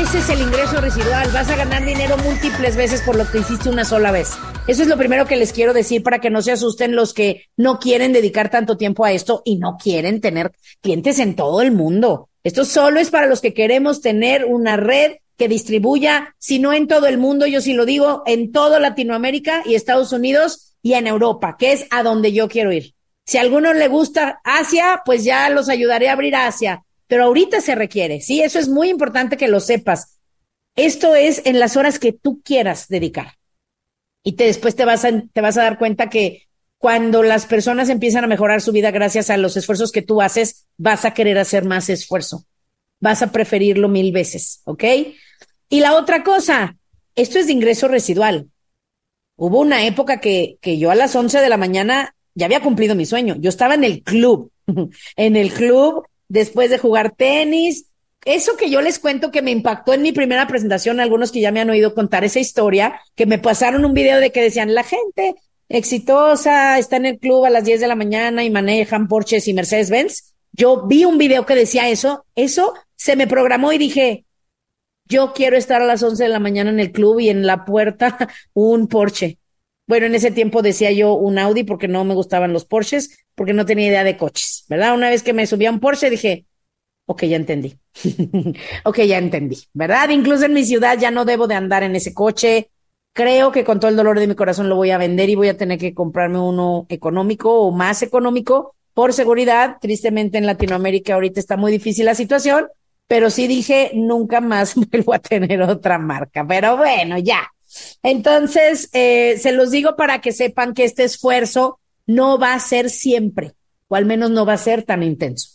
Ese es el ingreso residual. Vas a ganar dinero múltiples veces por lo que hiciste una sola vez. Eso es lo primero que les quiero decir para que no se asusten los que no quieren dedicar tanto tiempo a esto y no quieren tener clientes en todo el mundo. Esto solo es para los que queremos tener una red que distribuya, si no en todo el mundo, yo sí lo digo, en todo Latinoamérica y Estados Unidos y en Europa, que es a donde yo quiero ir. Si a alguno le gusta Asia, pues ya los ayudaré a abrir Asia, pero ahorita se requiere, sí, eso es muy importante que lo sepas. Esto es en las horas que tú quieras dedicar. Y te, después te vas, a, te vas a dar cuenta que cuando las personas empiezan a mejorar su vida gracias a los esfuerzos que tú haces, vas a querer hacer más esfuerzo. Vas a preferirlo mil veces, ¿ok? Y la otra cosa, esto es de ingreso residual. Hubo una época que, que yo a las 11 de la mañana ya había cumplido mi sueño. Yo estaba en el club, en el club después de jugar tenis. Eso que yo les cuento que me impactó en mi primera presentación, algunos que ya me han oído contar esa historia, que me pasaron un video de que decían, la gente exitosa, está en el club a las 10 de la mañana y manejan Porsches y Mercedes-Benz. Yo vi un video que decía eso, eso se me programó y dije, yo quiero estar a las 11 de la mañana en el club y en la puerta un Porsche. Bueno, en ese tiempo decía yo un Audi porque no me gustaban los Porsches, porque no tenía idea de coches, ¿verdad? Una vez que me subí a un Porsche dije, ok, ya entendí. ok, ya entendí, ¿verdad? Incluso en mi ciudad ya no debo de andar en ese coche, Creo que con todo el dolor de mi corazón lo voy a vender y voy a tener que comprarme uno económico o más económico por seguridad. Tristemente en Latinoamérica ahorita está muy difícil la situación, pero sí dije nunca más vuelvo a tener otra marca. Pero bueno, ya. Entonces, eh, se los digo para que sepan que este esfuerzo no va a ser siempre, o al menos no va a ser tan intenso.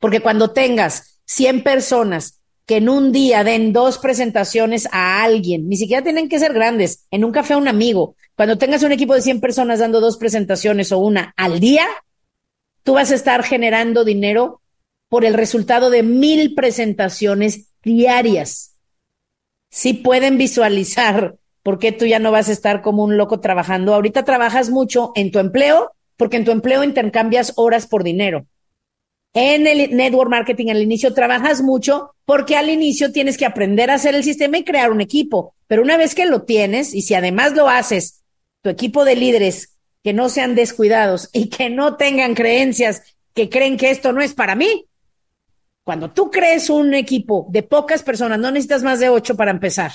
Porque cuando tengas 100 personas que en un día den dos presentaciones a alguien, ni siquiera tienen que ser grandes, en un café a un amigo. Cuando tengas un equipo de 100 personas dando dos presentaciones o una al día, tú vas a estar generando dinero por el resultado de mil presentaciones diarias. Sí pueden visualizar por qué tú ya no vas a estar como un loco trabajando. Ahorita trabajas mucho en tu empleo, porque en tu empleo intercambias horas por dinero. En el network marketing al inicio trabajas mucho porque al inicio tienes que aprender a hacer el sistema y crear un equipo. Pero una vez que lo tienes y si además lo haces, tu equipo de líderes que no sean descuidados y que no tengan creencias que creen que esto no es para mí. Cuando tú crees un equipo de pocas personas, no necesitas más de ocho para empezar.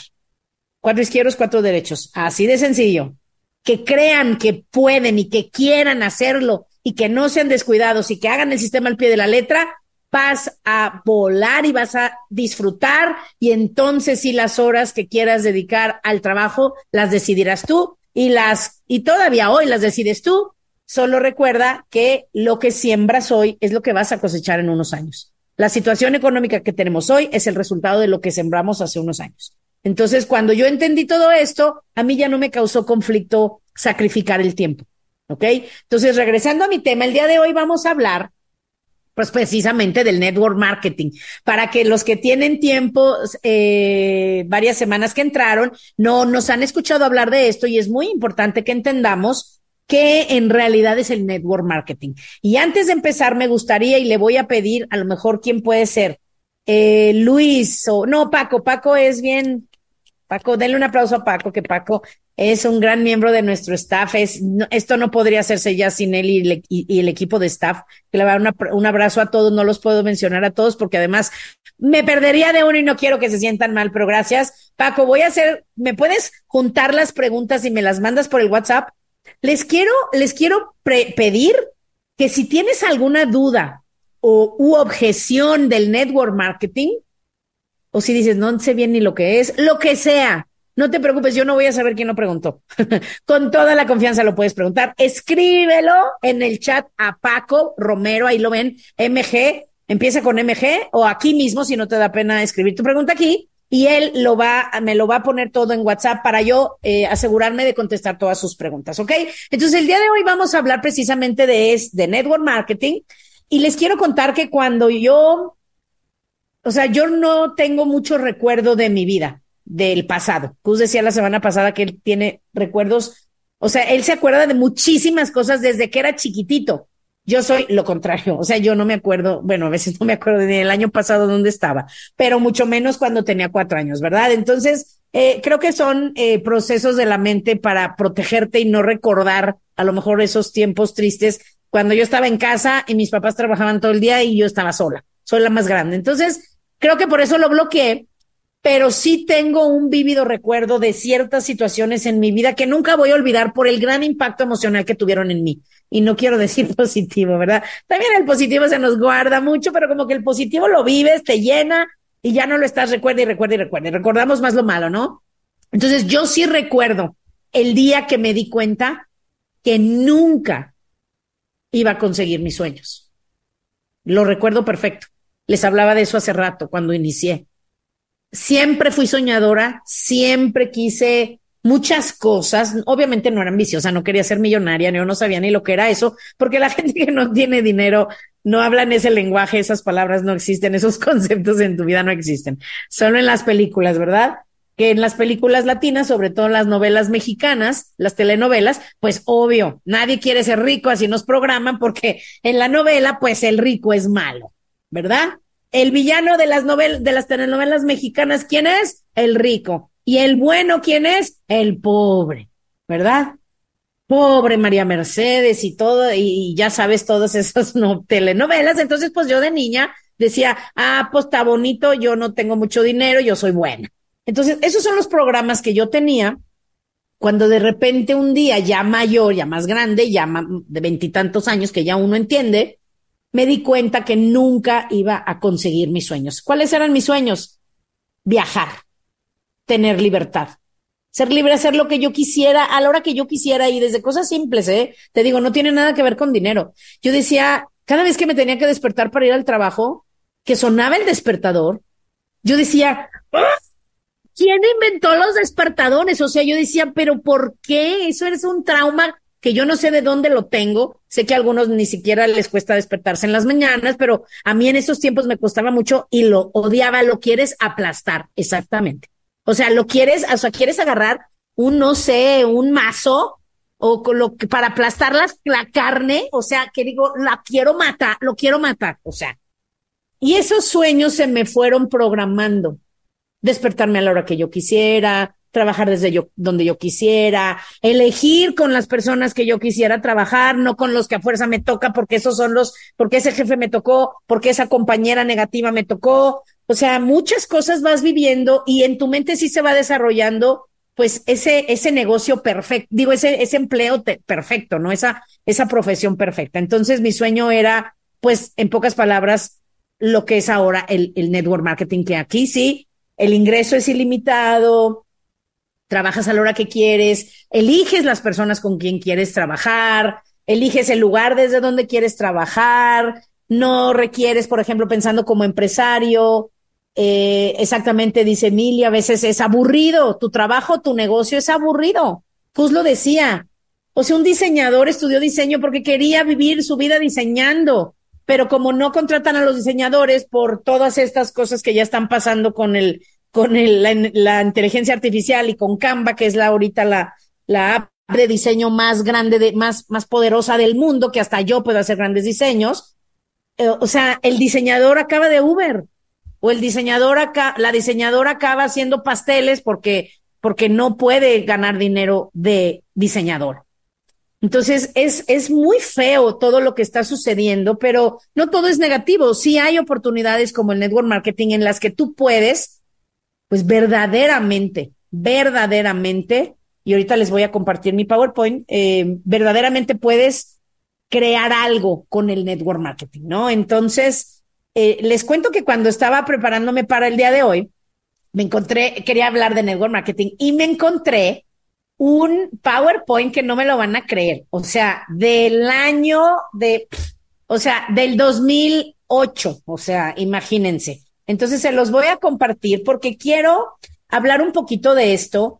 Cuatro izquierdos, cuatro derechos. Así de sencillo. Que crean que pueden y que quieran hacerlo y que no sean descuidados y que hagan el sistema al pie de la letra, vas a volar y vas a disfrutar y entonces sí las horas que quieras dedicar al trabajo las decidirás tú y las y todavía hoy las decides tú. Solo recuerda que lo que siembras hoy es lo que vas a cosechar en unos años. La situación económica que tenemos hoy es el resultado de lo que sembramos hace unos años. Entonces, cuando yo entendí todo esto, a mí ya no me causó conflicto sacrificar el tiempo. ¿Ok? Entonces, regresando a mi tema, el día de hoy vamos a hablar pues precisamente del network marketing, para que los que tienen tiempo, eh, varias semanas que entraron, no nos han escuchado hablar de esto y es muy importante que entendamos qué en realidad es el network marketing. Y antes de empezar, me gustaría y le voy a pedir a lo mejor quién puede ser, eh, Luis o no, Paco, Paco es bien, Paco, denle un aplauso a Paco, que Paco es un gran miembro de nuestro staff. Es, esto no podría hacerse ya sin él y, el equipo de staff. Que le va a dar un abrazo a todos. No los puedo mencionar a todos porque además me perdería de uno y no quiero que se sientan mal, pero gracias. Paco, voy a hacer, ¿me puedes juntar las preguntas y me las mandas por el WhatsApp? Les quiero, les quiero pedir que si tienes alguna duda o u objeción del network marketing, o si dices, no sé bien ni lo que es, lo que sea, no te preocupes, yo no voy a saber quién lo preguntó. Con toda la confianza lo puedes preguntar. Escríbelo en el chat a Paco Romero, ahí lo ven, MG, empieza con MG o aquí mismo si no te da pena escribir tu pregunta aquí y él lo va, me lo va a poner todo en WhatsApp para yo eh, asegurarme de contestar todas sus preguntas, ¿ok? Entonces el día de hoy vamos a hablar precisamente de, es, de network marketing y les quiero contar que cuando yo, o sea, yo no tengo mucho recuerdo de mi vida del pasado. Cus decía la semana pasada que él tiene recuerdos, o sea, él se acuerda de muchísimas cosas desde que era chiquitito. Yo soy lo contrario, o sea, yo no me acuerdo, bueno, a veces no me acuerdo ni el año pasado dónde estaba, pero mucho menos cuando tenía cuatro años, ¿verdad? Entonces, eh, creo que son eh, procesos de la mente para protegerte y no recordar a lo mejor esos tiempos tristes cuando yo estaba en casa y mis papás trabajaban todo el día y yo estaba sola, soy la más grande. Entonces, creo que por eso lo bloqueé pero sí tengo un vívido recuerdo de ciertas situaciones en mi vida que nunca voy a olvidar por el gran impacto emocional que tuvieron en mí. Y no quiero decir positivo, ¿verdad? También el positivo se nos guarda mucho, pero como que el positivo lo vives, te llena y ya no lo estás, recuerda y recuerda y recuerda. Recordamos más lo malo, ¿no? Entonces yo sí recuerdo el día que me di cuenta que nunca iba a conseguir mis sueños. Lo recuerdo perfecto. Les hablaba de eso hace rato, cuando inicié siempre fui soñadora, siempre quise muchas cosas. Obviamente no era ambiciosa, no quería ser millonaria, yo no sabía ni lo que era eso, porque la gente que no tiene dinero no habla en ese lenguaje, esas palabras no existen, esos conceptos en tu vida no existen. Solo en las películas, ¿verdad? Que en las películas latinas, sobre todo en las novelas mexicanas, las telenovelas, pues obvio, nadie quiere ser rico, así nos programan, porque en la novela, pues el rico es malo, ¿verdad? El villano de las novelas, de las telenovelas mexicanas, ¿quién es? El rico. Y el bueno, ¿quién es? El pobre, ¿verdad? Pobre María Mercedes y todo, y ya sabes todas esas no, telenovelas. Entonces, pues yo de niña decía, ah, pues está bonito, yo no tengo mucho dinero, yo soy buena. Entonces, esos son los programas que yo tenía cuando de repente un día ya mayor, ya más grande, ya de veintitantos años, que ya uno entiende, me di cuenta que nunca iba a conseguir mis sueños. ¿Cuáles eran mis sueños? Viajar, tener libertad, ser libre, hacer lo que yo quisiera a la hora que yo quisiera y desde cosas simples, ¿eh? Te digo, no tiene nada que ver con dinero. Yo decía, cada vez que me tenía que despertar para ir al trabajo, que sonaba el despertador, yo decía, ¡Ah! ¿quién inventó los despertadores? O sea, yo decía, pero ¿por qué? Eso es un trauma que yo no sé de dónde lo tengo. Sé que a algunos ni siquiera les cuesta despertarse en las mañanas, pero a mí en esos tiempos me costaba mucho y lo odiaba. Lo quieres aplastar, exactamente. O sea, lo quieres, o sea, quieres agarrar un, no sé, un mazo o con lo que para aplastar la carne, o sea, que digo, la quiero matar, lo quiero matar, o sea. Y esos sueños se me fueron programando. Despertarme a la hora que yo quisiera, trabajar desde yo, donde yo quisiera, elegir con las personas que yo quisiera trabajar, no con los que a fuerza me toca, porque esos son los, porque ese jefe me tocó, porque esa compañera negativa me tocó. O sea, muchas cosas vas viviendo y en tu mente sí se va desarrollando, pues ese, ese negocio perfecto, digo, ese, ese empleo perfecto, ¿no? Esa, esa profesión perfecta. Entonces mi sueño era, pues, en pocas palabras, lo que es ahora el, el network marketing, que aquí sí, el ingreso es ilimitado, trabajas a la hora que quieres, eliges las personas con quien quieres trabajar, eliges el lugar desde donde quieres trabajar, no requieres, por ejemplo, pensando como empresario, eh, exactamente dice Emilia, a veces es aburrido, tu trabajo, tu negocio es aburrido. Pues lo decía. O sea, un diseñador estudió diseño porque quería vivir su vida diseñando, pero como no contratan a los diseñadores por todas estas cosas que ya están pasando con el con la, inteligencia artificial y con Canva, que es la ahorita la, app de diseño más grande, de, más, más poderosa del mundo, que hasta yo puedo hacer grandes diseños. Eh, o sea, el diseñador acaba de Uber o el diseñador acá, la diseñadora acaba haciendo pasteles porque, porque no puede ganar dinero de diseñador. Entonces, es, es muy feo todo lo que está sucediendo, pero no todo es negativo. Sí hay oportunidades como el network marketing en las que tú puedes pues verdaderamente, verdaderamente, y ahorita les voy a compartir mi PowerPoint, eh, verdaderamente puedes crear algo con el network marketing, ¿no? Entonces, eh, les cuento que cuando estaba preparándome para el día de hoy, me encontré, quería hablar de network marketing y me encontré un PowerPoint que no me lo van a creer. O sea, del año de, o sea, del 2008. O sea, imagínense. Entonces se los voy a compartir porque quiero hablar un poquito de esto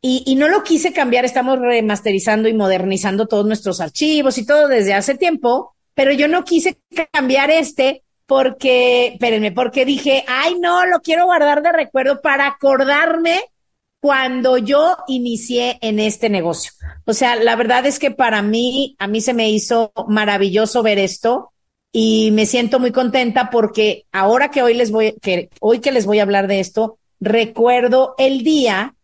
y, y, no lo quise cambiar. Estamos remasterizando y modernizando todos nuestros archivos y todo desde hace tiempo, pero yo no quise cambiar este porque, espérenme, porque dije, ay, no, lo quiero guardar de recuerdo para acordarme cuando yo inicié en este negocio. O sea, la verdad es que para mí, a mí se me hizo maravilloso ver esto y me siento muy contenta porque ahora que hoy les voy, que hoy que les voy a hablar de esto, recuerdo el día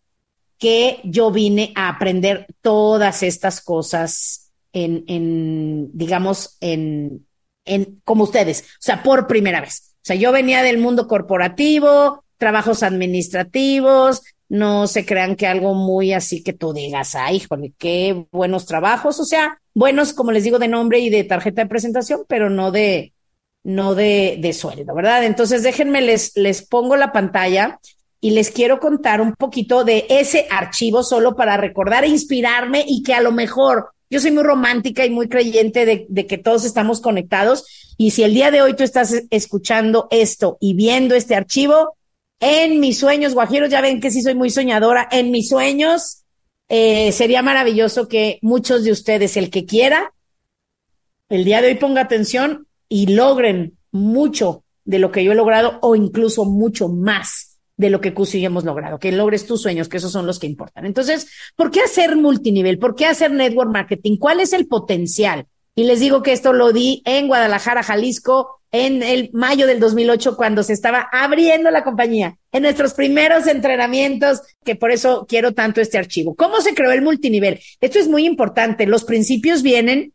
que yo vine a aprender todas estas cosas en, en digamos, en, en, como ustedes, o sea, por primera vez. O sea, yo venía del mundo corporativo, trabajos administrativos, no se crean que algo muy así que tú digas, ay, híjole, qué buenos trabajos, o sea, buenos, como les digo, de nombre y de tarjeta de presentación, pero no de, no de, de sueldo, ¿verdad? Entonces, déjenme, les, les pongo la pantalla y les quiero contar un poquito de ese archivo solo para recordar e inspirarme y que a lo mejor yo soy muy romántica y muy creyente de, que todos estamos conectados. Y si el día de hoy tú estás escuchando esto y viendo este archivo, en mis sueños, guajiros, ya ven que sí soy muy soñadora, en mis sueños eh, sería maravilloso que muchos de ustedes, el que quiera, el día de hoy ponga atención y logren mucho de lo que yo he logrado o incluso mucho más de lo que Cusi hemos logrado, que logres tus sueños, que esos son los que importan. Entonces, ¿por qué hacer multinivel? ¿Por qué hacer network marketing? ¿Cuál es el potencial? Y les digo que esto lo di en Guadalajara, Jalisco, en el mayo del 2008, cuando se estaba abriendo la compañía, en nuestros primeros entrenamientos, que por eso quiero tanto este archivo. ¿Cómo se creó el multinivel? Esto es muy importante. Los principios vienen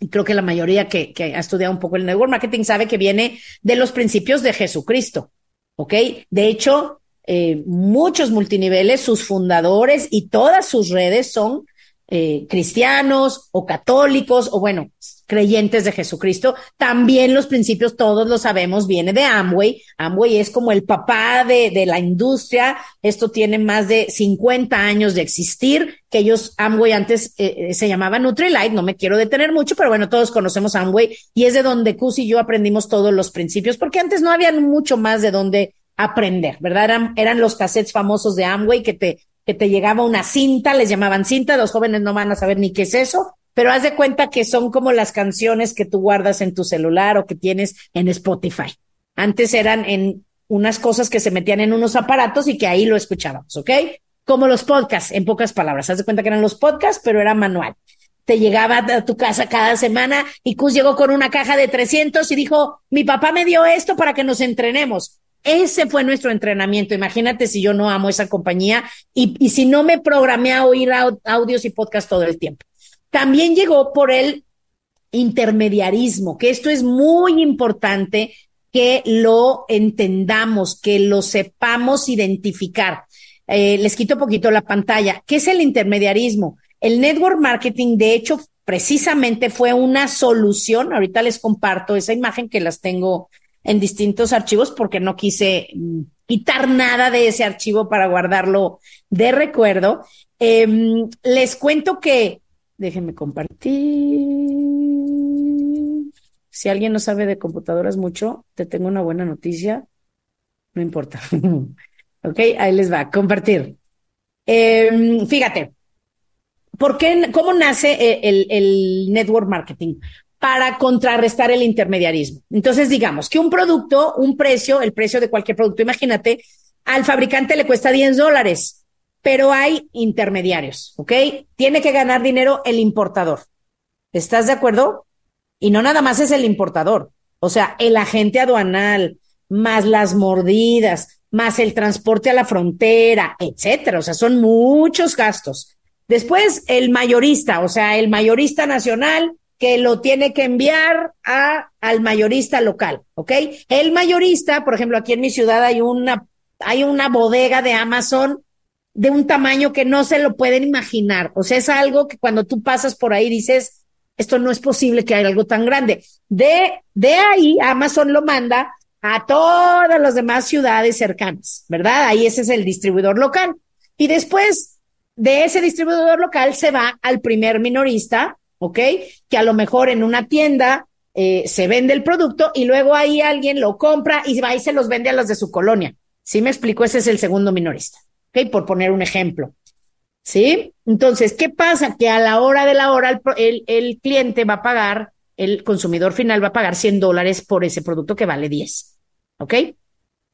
y creo que la mayoría que, que, ha estudiado un poco el network marketing sabe que viene de los principios de Jesucristo. ¿Ok? De hecho, eh, muchos multiniveles, sus fundadores y todas sus redes son eh, cristianos o católicos o bueno, creyentes de Jesucristo. También los principios, todos lo sabemos, viene de Amway. Amway es como el papá de, de la industria. Esto tiene más de 50 años de existir, que ellos, Amway antes eh, se llamaba Nutrilite, no me quiero detener mucho, pero bueno, todos conocemos Amway y es de donde Cus y yo aprendimos todos los principios, porque antes no había mucho más de donde aprender, ¿verdad? Eran, eran los cassettes famosos de Amway que te, que te llegaba una cinta, les llamaban cinta, los jóvenes no van a saber ni qué es eso, pero haz de cuenta que son como las canciones que tú guardas en tu celular o que tienes en Spotify. Antes eran en unas cosas que se metían en unos aparatos y que ahí lo escuchábamos, ¿ok? Como los podcasts, en pocas palabras. Haz de cuenta que eran los podcasts, pero era manual. Te llegaba a tu casa cada semana y Cus llegó con una caja de 300 y dijo, mi papá me dio esto para que nos entrenemos. Ese fue nuestro entrenamiento. Imagínate si yo no amo esa compañía y, si no me programé a oír audios y podcast todo el tiempo. También llegó por el intermediarismo, que esto es muy importante que lo entendamos, que lo sepamos identificar. Eh, les quito poquito la pantalla. ¿Qué es el intermediarismo? El network marketing, de hecho, precisamente fue una solución. Ahorita les comparto esa imagen que las tengo en distintos archivos porque no quise mm, quitar nada de ese archivo para guardarlo de recuerdo. Eh, les cuento que, déjenme compartir. Si alguien no sabe de computadoras mucho, te tengo una buena noticia. No importa. ok, ahí les va, compartir. Eh, fíjate, ¿por qué, cómo nace el, el network marketing? Para contrarrestar el intermediarismo. Entonces, digamos que un producto, un precio, el precio de cualquier producto, imagínate, al fabricante le cuesta 10 dólares, pero hay intermediarios, ¿ok? Tiene que ganar dinero el importador. ¿Estás de acuerdo? Y no nada más es el importador, o sea, el agente aduanal, más las mordidas, más el transporte a la frontera, etcétera. O sea, son muchos gastos. Después, el mayorista, o sea, el mayorista nacional que lo tiene que enviar a, al mayorista local, ¿ok? El mayorista, por ejemplo, aquí en mi ciudad hay una, hay una bodega de Amazon de un tamaño que no se lo pueden imaginar. O sea, es algo que cuando tú pasas por ahí dices, esto no es posible que haya algo tan grande. De, de ahí, Amazon lo manda a todas las demás ciudades cercanas, ¿verdad? Ahí ese es el distribuidor local. Y después de ese distribuidor local se va al primer minorista, ¿ok? Que a lo mejor en una tienda eh, se vende el producto y luego ahí alguien lo compra y va y se los vende a los de su colonia. ¿Sí me explico? Ese es el segundo minorista, ¿ok? Por poner un ejemplo. ¿Sí? Entonces, ¿qué pasa? Que a la hora de la hora el, el, cliente va a pagar, el consumidor final va a pagar 100 dólares por ese producto que vale 10. ¿Ok?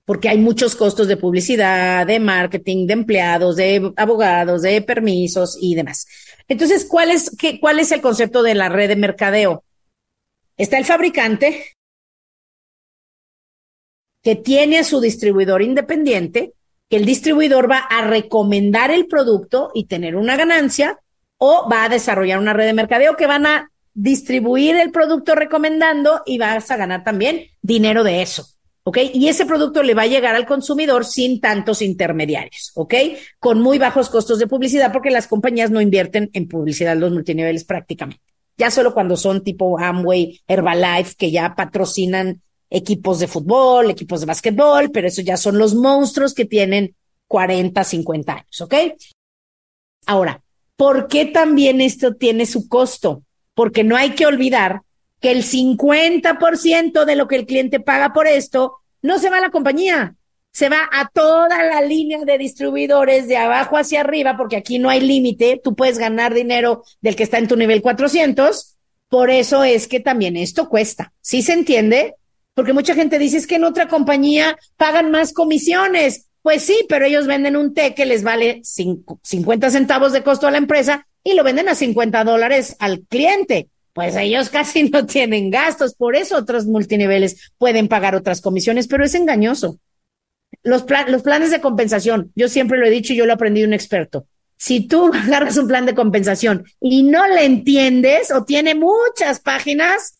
Porque hay muchos costos de publicidad, de marketing, de empleados, de abogados, de permisos y demás. Entonces, ¿cuál es, qué, cuál es el concepto de la red de mercadeo? Está el fabricante que tiene a su distribuidor independiente que el distribuidor va a recomendar el producto y tener una ganancia o va a desarrollar una red de mercadeo que van a distribuir el producto recomendando y vas a ganar también dinero de eso. ¿Ok? Y ese producto le va a llegar al consumidor sin tantos intermediarios, ¿ok? Con muy bajos costos de publicidad porque las compañías no invierten en publicidad los multiniveles prácticamente. Ya solo cuando son tipo Amway, Herbalife, que ya patrocinan equipos de fútbol, equipos de básquetbol, pero eso ya son los monstruos que tienen 40, 50 años, ¿ok? Ahora, ¿por qué también esto tiene su costo? Porque no hay que olvidar que el 50% de lo que el cliente paga por esto no se va a la compañía, se va a toda la línea de distribuidores de abajo hacia arriba, porque aquí no hay límite, tú puedes ganar dinero del que está en tu nivel 400, por eso es que también esto cuesta. ¿Sí se entiende? Porque mucha gente dice es que en otra compañía pagan más comisiones. Pues sí, pero ellos venden un té que les vale 50 centavos de costo a la empresa y lo venden a 50 dólares al cliente. Pues ellos casi no tienen gastos, por eso otros multiniveles pueden pagar otras comisiones, pero es engañoso. Los, planes de compensación, yo siempre lo he dicho y yo lo aprendí de un experto. Si tú agarras un plan de compensación y no le entiendes o tiene muchas páginas,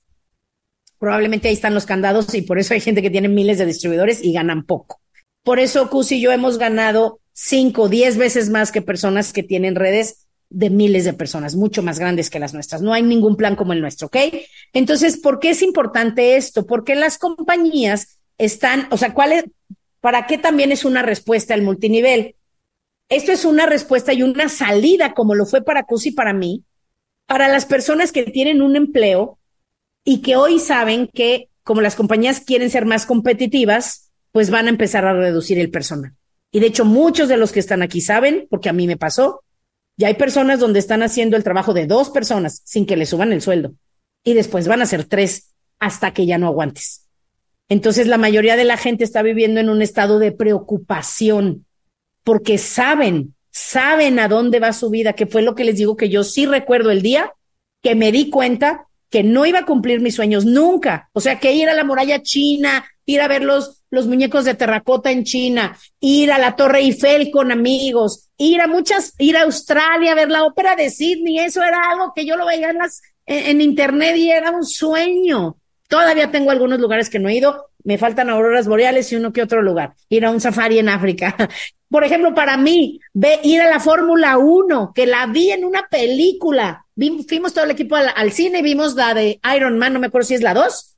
probablemente ahí están los candados y por eso hay gente que tiene miles de distribuidores y ganan poco. Por eso Cus y yo hemos ganado cinco, diez veces más que personas que tienen redes de miles de personas, mucho más grandes que las nuestras. No hay ningún plan como el nuestro, ¿ok? Entonces, ¿por qué es importante esto? Porque las compañías están, o sea, ¿cuál es, para qué también es una respuesta al multinivel? Esto es una respuesta y una salida, como lo fue para Cus y para mí, para las personas que tienen un empleo y que hoy saben que como las compañías quieren ser más competitivas, pues van a empezar a reducir el personal. Y de hecho, muchos de los que están aquí saben, porque a mí me pasó, ya hay personas donde están haciendo el trabajo de dos personas sin que le suban el sueldo. Y después van a ser tres hasta que ya no aguantes. Entonces, la mayoría de la gente está viviendo en un estado de preocupación porque saben, saben a dónde va su vida, que fue lo que les digo que yo sí recuerdo el día que me di cuenta que no iba a cumplir mis sueños nunca. O sea, que ir a la muralla china, ir a ver los, los muñecos de terracota en China, ir a la Torre Eiffel con amigos, ir a muchas, ir a Australia a ver la ópera de Sydney, eso era algo que yo lo veía en las, en, internet y era un sueño. Todavía tengo algunos lugares que no he ido, me faltan auroras boreales y uno que otro lugar. Ir a un safari en África. Por ejemplo, para mí, ve, ir a la Fórmula 1, que la vi en una película fuimos todo el equipo al, cine, vimos la de Iron Man, no me acuerdo si es la 2,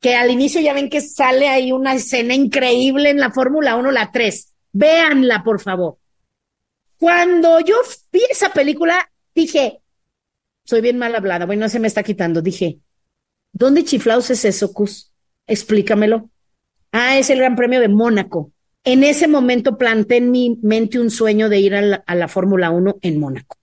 que al inicio ya ven que sale ahí una escena increíble en la Fórmula 1, la 3. Véanla, por favor. Cuando yo vi esa película, dije, soy bien mal hablada, bueno, se me está quitando, dije, ¿dónde chiflaos es eso, Cus? Explícamelo. Ah, es el Gran Premio de Mónaco. En ese momento planté en mi mente un sueño de ir a la, a la Fórmula 1 en Mónaco.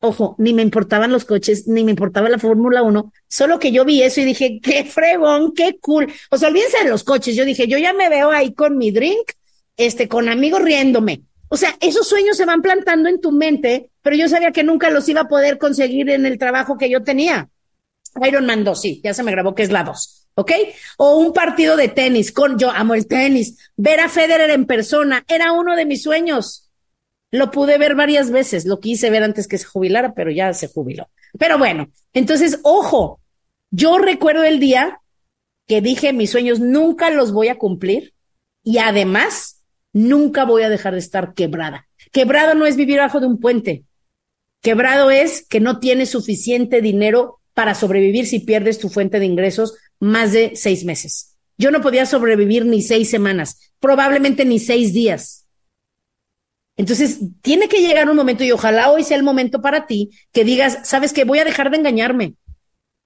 Ojo, ni me importaban los coches, ni me importaba la Fórmula 1, solo que yo vi eso y dije, qué fregón, qué cool. O sea, olvídense de los coches. Yo dije, yo ya me veo ahí con mi drink, este, con amigos riéndome. O sea, esos sueños se van plantando en tu mente, pero yo sabía que nunca los iba a poder conseguir en el trabajo que yo tenía. Iron Man 2, sí, ya se me grabó que es la 2, ¿ok? O un partido de tenis, con, yo amo el tenis. Ver a Federer en persona era uno de mis sueños. Lo pude ver varias veces, lo quise ver antes que se jubilara, pero ya se jubiló. Pero bueno, entonces, ojo, yo recuerdo el día que dije mis sueños nunca los voy a cumplir y además nunca voy a dejar de estar quebrada. Quebrado no es vivir bajo de un puente. Quebrado es que no tienes suficiente dinero para sobrevivir si pierdes tu fuente de ingresos más de seis meses. Yo no podía sobrevivir ni seis semanas, probablemente ni seis días. Entonces, tiene que llegar un momento y ojalá hoy sea el momento para ti que digas, sabes que voy a dejar de engañarme,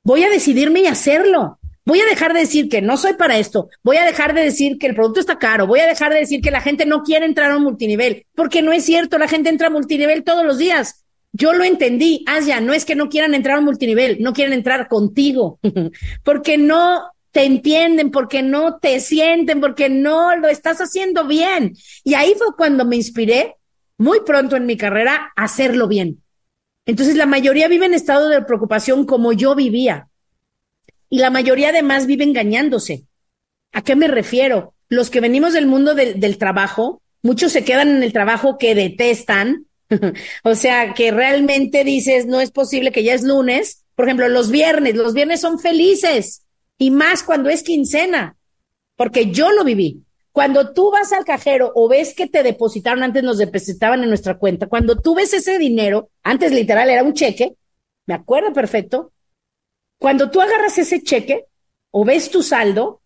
voy a decidirme y hacerlo. Voy a dejar de decir que no soy para esto. Voy a dejar de decir que el producto está caro. Voy a dejar de decir que la gente no quiere entrar a un multinivel, porque no es cierto. La gente entra a multinivel todos los días. Yo lo entendí. Asia, no es que no quieran entrar a un multinivel, no quieren entrar contigo, porque no te entienden, porque no te sienten, porque no lo estás haciendo bien. Y ahí fue cuando me inspiré muy pronto en mi carrera hacerlo bien. Entonces la mayoría vive en estado de preocupación como yo vivía. Y la mayoría además vive engañándose. ¿A qué me refiero? Los que venimos del mundo del trabajo, muchos se quedan en el trabajo que detestan. o sea, que realmente dices, no es posible que ya es lunes. Por ejemplo, los viernes, los viernes son felices. Y más cuando es quincena. Porque yo lo viví. Cuando tú vas al cajero o ves que te depositaron, antes nos depositaban en nuestra cuenta, cuando tú ves ese dinero, antes literal era un cheque, me acuerdo perfecto, cuando tú agarras ese cheque o ves tu saldo,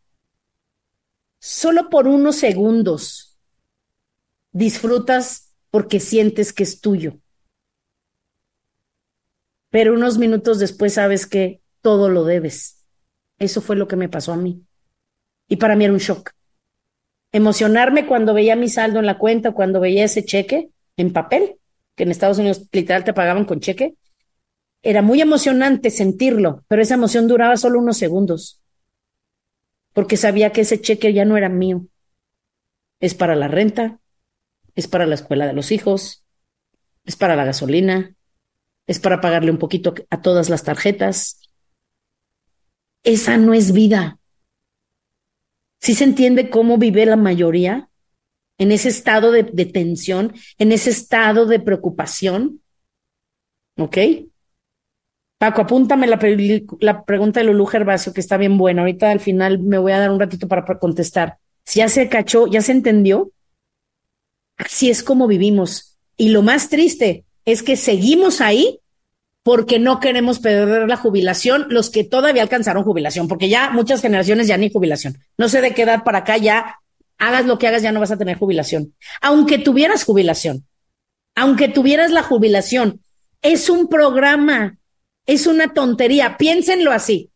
solo por unos segundos disfrutas porque sientes que es tuyo. Pero unos minutos después sabes que todo lo debes. Eso fue lo que me pasó a mí. Y para mí era un shock. Emocionarme cuando veía mi saldo en la cuenta, cuando veía ese cheque en papel, que en Estados Unidos literal te pagaban con cheque, era muy emocionante sentirlo, pero esa emoción duraba solo unos segundos, porque sabía que ese cheque ya no era mío. Es para la renta, es para la escuela de los hijos, es para la gasolina, es para pagarle un poquito a todas las tarjetas. Esa no es vida. Si se entiende cómo vive la mayoría en ese estado de, tensión, en ese estado de preocupación. ¿Ok? Paco, apúntame la, la pregunta de Lulú Gervasio, que está bien buena. Ahorita al final me voy a dar un ratito para contestar. Si ya se cachó, ya se entendió, así es como vivimos. Y lo más triste es que seguimos ahí porque no queremos perder la jubilación, los que todavía alcanzaron jubilación, porque ya muchas generaciones ya ni jubilación. No sé de qué edad para acá ya hagas lo que hagas, ya no vas a tener jubilación. Aunque tuvieras jubilación, aunque tuvieras la jubilación, es un programa es una tontería. Piénsenlo así.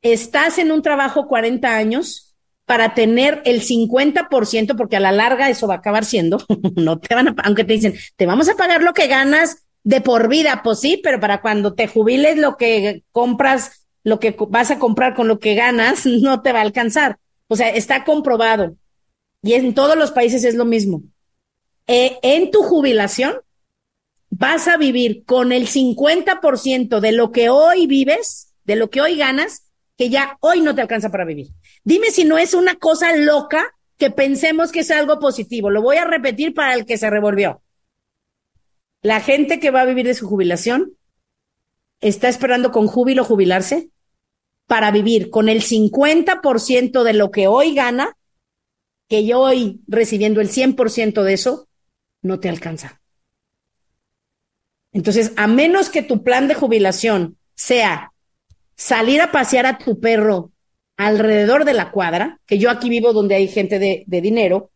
Estás en un trabajo 40 años para tener el 50%, porque a la larga eso va a acabar siendo, no te van a, aunque te dicen, te vamos a pagar lo que ganas de por vida, pues sí, pero para cuando te jubiles lo que compras, lo que vas a comprar con lo que ganas, no te va a alcanzar. O sea, está comprobado. Y en todos los países es lo mismo. Eh, en tu jubilación, vas a vivir con el 50% de lo que hoy vives, de lo que hoy ganas, que ya hoy no te alcanza para vivir. Dime si no es una cosa loca que pensemos que es algo positivo. Lo voy a repetir para el que se revolvió. La gente que va a vivir de su jubilación está esperando con júbilo jubilarse para vivir con el 50% de lo que hoy gana, que yo hoy recibiendo el 100% de eso, no te alcanza. Entonces, a menos que tu plan de jubilación sea salir a pasear a tu perro alrededor de la cuadra, que yo aquí vivo donde hay gente de, dinero,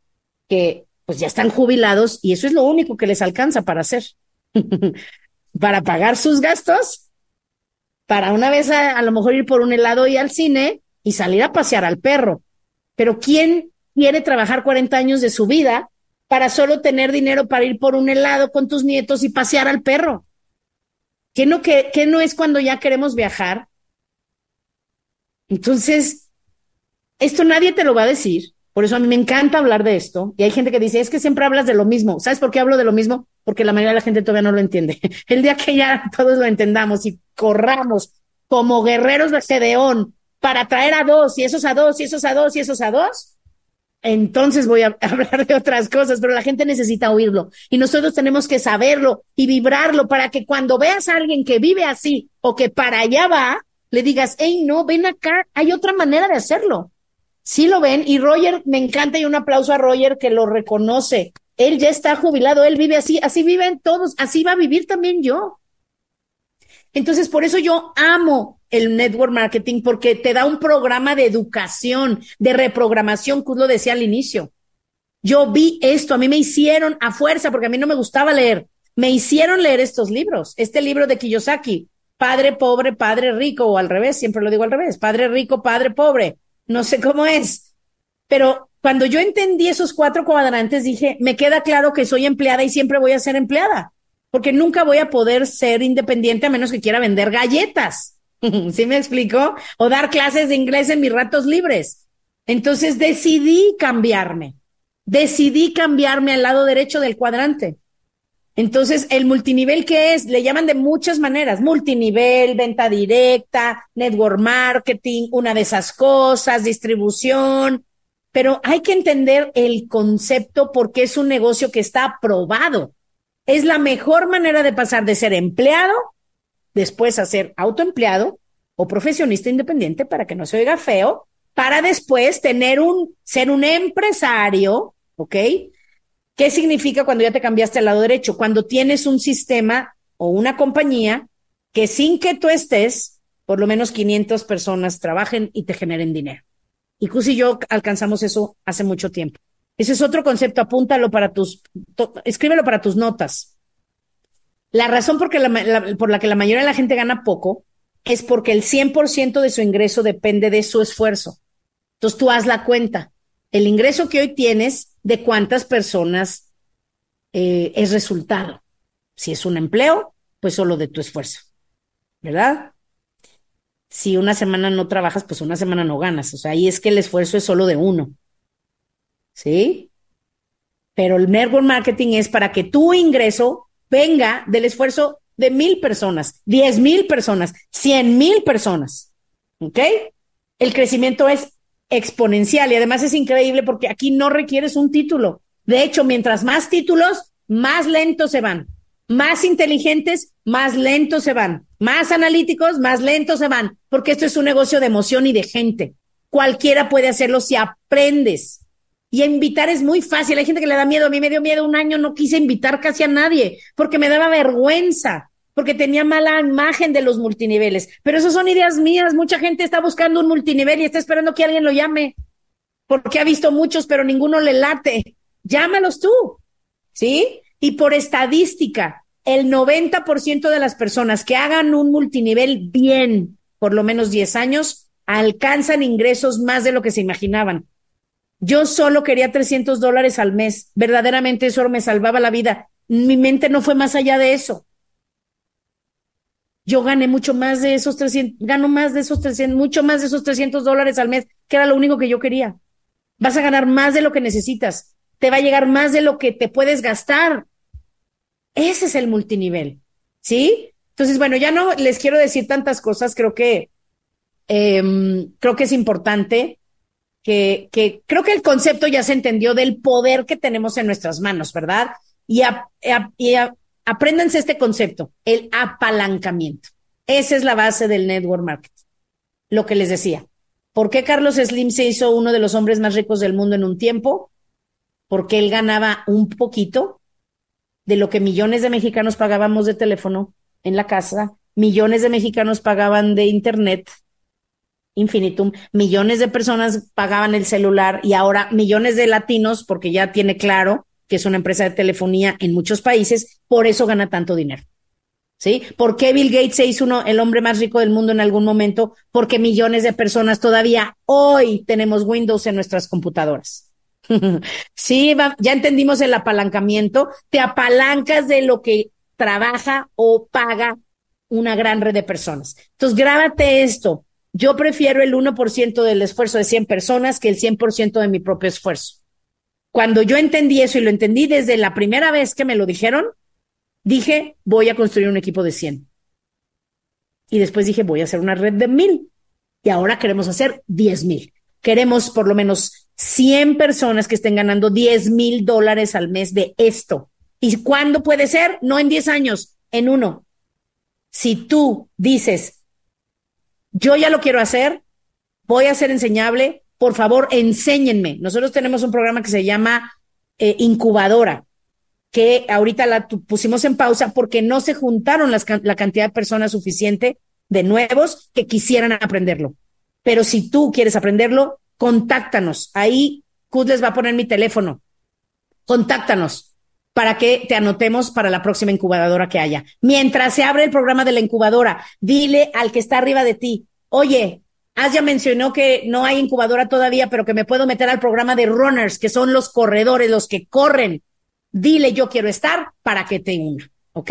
que pues ya están jubilados y eso es lo único que les alcanza para hacer, para pagar sus gastos, para una vez a, lo mejor ir por un helado y al cine y salir a pasear al perro. Pero ¿quién quiere trabajar 40 años de su vida para solo tener dinero para ir por un helado con tus nietos y pasear al perro. ¿Qué no, que, no es cuando ya queremos viajar? Entonces, esto nadie te lo va a decir. Por eso a mí me encanta hablar de esto. Y hay gente que dice, es que siempre hablas de lo mismo. ¿Sabes por qué hablo de lo mismo? Porque la mayoría de la gente todavía no lo entiende. El día que ya todos lo entendamos y corramos como guerreros de Gedeón para traer a dos y esos a dos y esos a dos y esos a dos, entonces voy a hablar de otras cosas, pero la gente necesita oírlo y nosotros tenemos que saberlo y vibrarlo para que cuando veas a alguien que vive así o que para allá va, le digas, hey, no, ven acá, hay otra manera de hacerlo. Sí lo ven y Roger, me encanta y un aplauso a Roger que lo reconoce. Él ya está jubilado, él vive así, así viven todos, así va a vivir también yo. Entonces, por eso yo amo el network marketing, porque te da un programa de educación, de reprogramación, que lo decía al inicio. Yo vi esto, a mí me hicieron a fuerza, porque a mí no me gustaba leer, me hicieron leer estos libros. Este libro de Kiyosaki, Padre pobre, Padre rico, o al revés, siempre lo digo al revés, Padre rico, Padre pobre, no sé cómo es. Pero cuando yo entendí esos cuatro cuadrantes, dije, me queda claro que soy empleada y siempre voy a ser empleada porque nunca voy a poder ser independiente a menos que quiera vender galletas. ¿Sí me explico? O dar clases de inglés en mis ratos libres. Entonces decidí cambiarme. Decidí cambiarme al lado derecho del cuadrante. Entonces, el multinivel, ¿qué es? Le llaman de muchas maneras. Multinivel, venta directa, network marketing, una de esas cosas, distribución. Pero hay que entender el concepto porque es un negocio que está aprobado es la mejor manera de pasar de ser empleado, después a ser autoempleado o profesionista independiente para que no se oiga feo, para después tener un, ser un empresario, ¿ok? ¿Qué significa cuando ya te cambiaste al lado derecho? Cuando tienes un sistema o una compañía que sin que tú estés, por lo menos 500 personas trabajen y te generen dinero. Y Cus y yo alcanzamos eso hace mucho tiempo. Ese es otro concepto, apúntalo para tus, escríbelo para tus notas. La razón por, la, por la que la mayoría de la gente gana poco es porque el 100% de su ingreso depende de su esfuerzo. Entonces tú haz la cuenta. El ingreso que hoy tienes, de cuántas personas eh, es resultado. Si es un empleo, pues solo de tu esfuerzo. ¿Verdad? Si una semana no trabajas, pues una semana no ganas. O sea, ahí es que el esfuerzo es solo de uno. ¿sí? Pero el network marketing es para que tu ingreso venga del esfuerzo de mil personas, diez mil personas, cien mil personas, ¿ok? El crecimiento es exponencial y además es increíble porque aquí no requieres un título. De hecho, mientras más títulos, más lentos se van. Más inteligentes, más lentos se van. Más analíticos, más lentos se van. Porque esto es un negocio de emoción y de gente. Cualquiera puede hacerlo si aprendes. Y invitar es muy fácil. Hay gente que le da miedo. A mí me dio miedo un año, no quise invitar casi a nadie porque me daba vergüenza, porque tenía mala imagen de los multiniveles. Pero esas son ideas mías. Mucha gente está buscando un multinivel y está esperando que alguien lo llame porque ha visto muchos, pero ninguno le late. Llámalos tú. ¿Sí? Y por estadística, el 90% de las personas que hagan un multinivel bien, por lo menos 10 años, alcanzan ingresos más de lo que se imaginaban. Yo solo quería 300 dólares al mes. Verdaderamente eso me salvaba la vida. Mi mente no fue más allá de eso. Yo gané mucho más de esos 300, gano más de esos 300, mucho más de esos 300 dólares al mes, que era lo único que yo quería. Vas a ganar más de lo que necesitas. Te va a llegar más de lo que te puedes gastar. Ese es el multinivel. ¿Sí? Entonces, bueno, ya no les quiero decir tantas cosas. Creo que, em, creo que es importante que, que creo que el concepto ya se entendió del poder que tenemos en nuestras manos, ¿verdad? Y, apréndanse este concepto, el apalancamiento. Esa es la base del network marketing. Lo que les decía. ¿Por qué Carlos Slim se hizo uno de los hombres más ricos del mundo en un tiempo? Porque él ganaba un poquito de lo que millones de mexicanos pagábamos de teléfono en la casa, millones de mexicanos pagaban de internet, infinitum, millones de personas pagaban el celular y ahora millones de latinos, porque ya tiene claro que es una empresa de telefonía en muchos países, por eso gana tanto dinero. ¿Sí? ¿Por qué Bill Gates se hizo uno, el hombre más rico del mundo en algún momento? Porque millones de personas todavía hoy tenemos Windows en nuestras computadoras. sí, ya entendimos el apalancamiento. Te apalancas de lo que trabaja o paga una gran red de personas. Entonces, grábate esto. Yo prefiero el 1% del esfuerzo de 100 personas que el 100% de mi propio esfuerzo. Cuando yo entendí eso y lo entendí desde la primera vez que me lo dijeron, dije, voy a construir un equipo de 100. Y después dije, voy a hacer una red de mil. Y ahora queremos hacer 10 mil. Queremos por lo menos 100 personas que estén ganando 10 mil dólares al mes de esto. ¿Y cuándo puede ser? No en 10 años, en uno. Si tú dices, yo ya lo quiero hacer, voy a ser enseñable, por favor, enséñenme. Nosotros tenemos un programa que se llama eh, Incubadora. que ahorita la pusimos en pausa porque no se juntaron la cantidad de personas suficiente de nuevos que quisieran aprenderlo. Pero si tú quieres aprenderlo, contáctanos. Ahí Cud les va a poner mi teléfono. Contáctanos para que te anotemos para la próxima incubadora que haya. Mientras se abre el programa de la incubadora, dile al que está arriba de ti, oye, ya mencionó que no hay incubadora todavía, pero que me puedo meter al programa de runners, que son los corredores, los que corren. Dile yo quiero estar para que te una, ¿ok?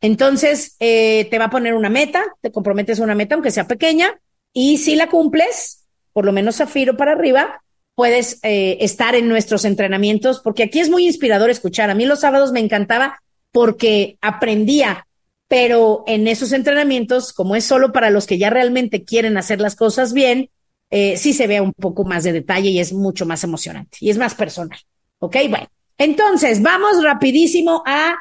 Entonces, eh, te va a poner una meta, te comprometes a una meta, aunque sea pequeña, y si la cumples, por lo menos zafiro para arriba, puedes eh, estar en nuestros entrenamientos, porque aquí es muy inspirador escuchar. A mí los sábados me encantaba porque aprendía, pero en esos entrenamientos, como es solo para los que ya realmente quieren hacer las cosas bien, eh, sí se ve un poco más de detalle y es mucho más emocionante y es más personal. ¿Ok? Bueno, entonces vamos rapidísimo a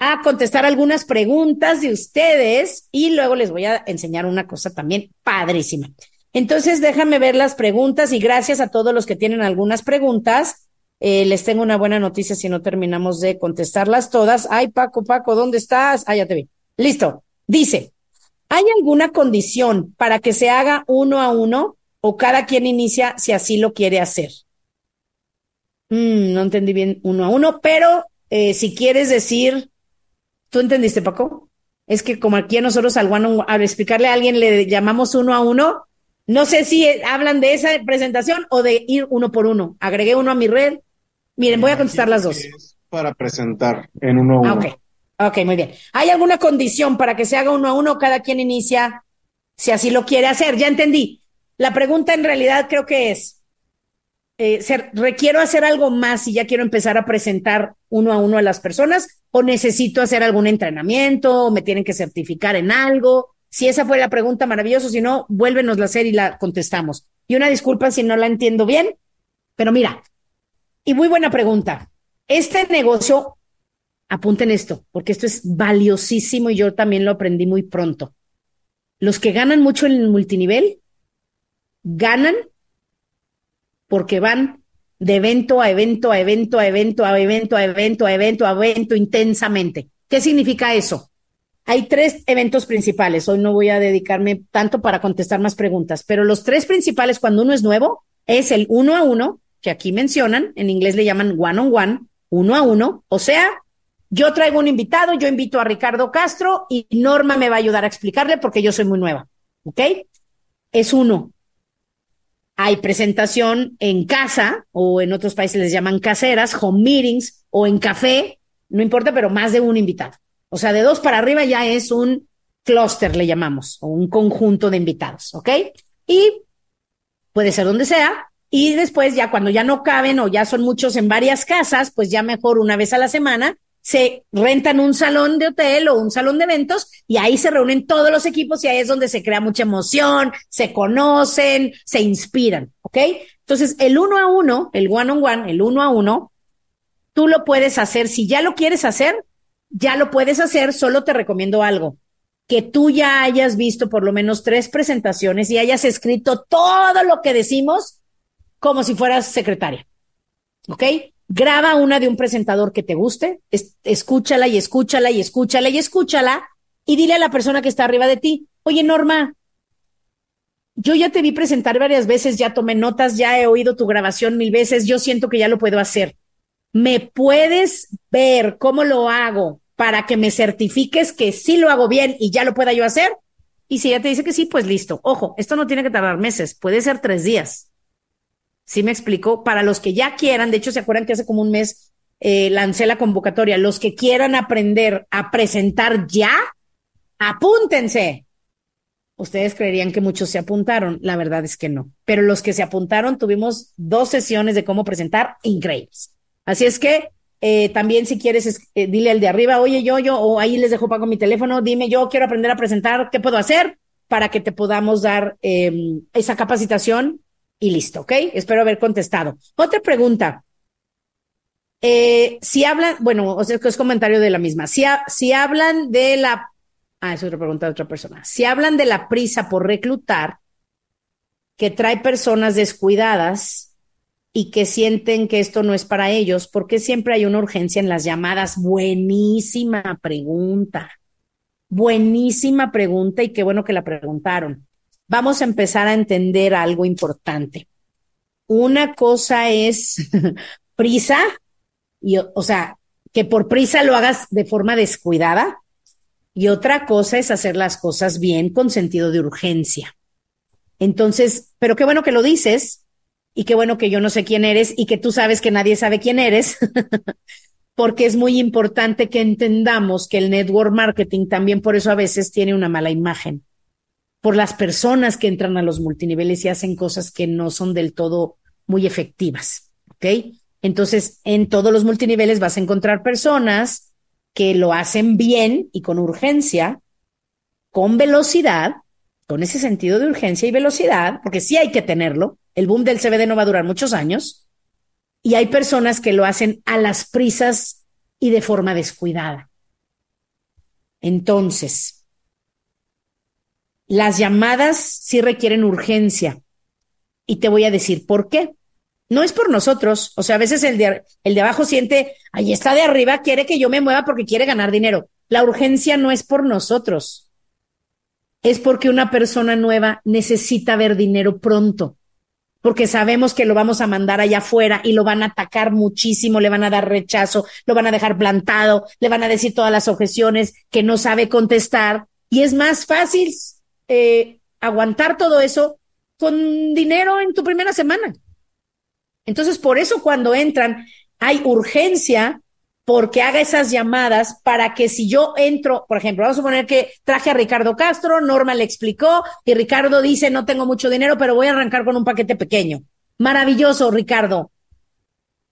a contestar algunas preguntas de ustedes y luego les voy a enseñar una cosa también padrísima. Entonces, déjame ver las preguntas y gracias a todos los que tienen algunas preguntas. Eh, les tengo una buena noticia si no terminamos de contestarlas todas. Ay, Paco, Paco, ¿dónde estás? Ah, ya te vi. Listo. Dice, ¿hay alguna condición para que se haga uno a uno o cada quien inicia si así lo quiere hacer? Mm, no entendí bien uno a uno, pero eh, si quieres decir, ¿tú entendiste, Paco? Es que como aquí a nosotros al, al explicarle a alguien le llamamos uno a uno, no sé si hablan de esa presentación o de ir uno por uno. Agregué uno a mi red. Miren, voy a contestar las dos. para presentar en uno a uno. Ah, ok, muy bien. ¿Hay alguna condición para que se haga uno a uno? Cada quien inicia si así lo quiere hacer. Ya entendí. La pregunta en realidad creo que es, eh, ¿requiero hacer algo más si ya quiero empezar a presentar uno a uno a las personas? ¿O necesito hacer algún entrenamiento? ¿O me tienen que certificar en algo? Si esa fue la pregunta, maravilloso. Si no, vuélvenos a hacer y la contestamos. Y una disculpa si no la entiendo bien, pero mira, y muy buena pregunta. Este negocio, apunten esto, porque esto es valiosísimo y yo también lo aprendí muy pronto. Los que ganan mucho en el multinivel, ganan porque van de evento a evento, a evento, a evento, a evento, a evento, a evento, a evento, intensamente. ¿Qué significa eso? Hay tres eventos principales. Hoy no voy a dedicarme tanto para contestar más preguntas, pero los tres principales cuando uno es nuevo es el uno a uno, que aquí mencionan, en inglés le llaman one on one, uno a uno, o sea, yo traigo un invitado, yo invito a Ricardo Castro y Norma me va a ayudar a explicarle porque yo soy muy nueva, ¿ok? Es uno. Hay presentación en casa o en otros países les llaman caseras, home meetings o en café, no importa, pero más de un invitado. O sea, de dos para arriba ya es un clúster, le llamamos, o un conjunto de invitados, ¿ok? Y puede ser donde sea. Y después, ya cuando ya no caben o ya son muchos en varias casas, pues ya mejor una vez a la semana se rentan un salón de hotel o un salón de eventos y ahí se reúnen todos los equipos y ahí es donde se crea mucha emoción, se conocen, se inspiran, ¿ok? Entonces, el uno a uno, el one on one, el uno a uno, tú lo puedes hacer, si ya lo quieres hacer, ya lo puedes hacer, solo te recomiendo algo, que tú ya hayas visto por lo menos tres presentaciones y hayas escrito todo lo que decimos como si fueras secretaria. ¿Ok? Graba una de un presentador que te guste, escúchala y escúchala y escúchala y escúchala y dile a la persona que está arriba de ti, oye Norma, yo ya te vi presentar varias veces, ya tomé notas, ya he oído tu grabación mil veces, yo siento que ya lo puedo hacer. ¿Me puedes ver cómo lo hago para que me certifiques que sí lo hago bien y ya lo pueda yo hacer? Y si ella te dice que sí, pues listo. Ojo, esto no tiene que tardar meses, puede ser tres días. ¿Sí me explico? Para los que ya quieran, de hecho, ¿se acuerdan que hace como un mes eh, lancé la convocatoria? Los que quieran aprender a presentar ya, apúntense. Ustedes creerían que muchos se apuntaron, la verdad es que no. Pero los que se apuntaron, tuvimos dos sesiones de cómo presentar increíbles. Así es que eh, también si quieres, eh, dile al de arriba, oye, yo, yo, o ahí les dejo pago mi teléfono, dime, yo quiero aprender a presentar, ¿qué puedo hacer para que te podamos dar em, esa capacitación? Y listo, ¿ok? Espero haber contestado. Otra pregunta. Eh, si hablan, bueno, o sea, es comentario de la misma. Si, si hablan de la, ah, es otra pregunta de otra persona. Si hablan de la prisa por reclutar, que trae personas descuidadas, y que sienten que esto no es para ellos, ¿por qué siempre hay una urgencia en las llamadas? Buenísima pregunta. Buenísima pregunta y qué bueno que la preguntaron. Vamos a empezar a entender algo importante. Una cosa es prisa, y, o sea, que por prisa lo hagas de forma descuidada, y otra cosa es hacer las cosas bien con sentido de urgencia. Entonces, pero qué bueno que lo dices, y qué bueno que yo no sé quién eres y que tú sabes que nadie sabe quién eres, porque es muy importante que entendamos que el network marketing también por eso a veces tiene una mala imagen, por las personas que entran a los multiniveles y hacen cosas que no son del todo muy efectivas, ¿ok? Entonces, en todos los multiniveles vas a encontrar personas que lo hacen bien y con urgencia, con velocidad, con ese sentido de urgencia y velocidad, porque sí hay que tenerlo, el boom del CBD no va a durar muchos años y hay personas que lo hacen a las prisas y de forma descuidada. Entonces, las llamadas sí requieren urgencia y te voy a decir por qué. No es por nosotros, o sea, a veces el de, el de abajo siente, ahí está de arriba, quiere que yo me mueva porque quiere ganar dinero. La urgencia no es por nosotros, es porque una persona nueva necesita ver dinero pronto porque sabemos que lo vamos a mandar allá afuera y lo van a atacar muchísimo, le van a dar rechazo, lo van a dejar plantado, le van a decir todas las objeciones que no sabe contestar. Y es más fácil eh, aguantar todo eso con dinero en tu primera semana. Entonces, por eso cuando entran, hay urgencia porque haga esas llamadas para que si yo entro, por ejemplo, vamos a poner que traje a Ricardo Castro, Norma le explicó y Ricardo dice, no tengo mucho dinero, pero voy a arrancar con un paquete pequeño. Maravilloso, Ricardo.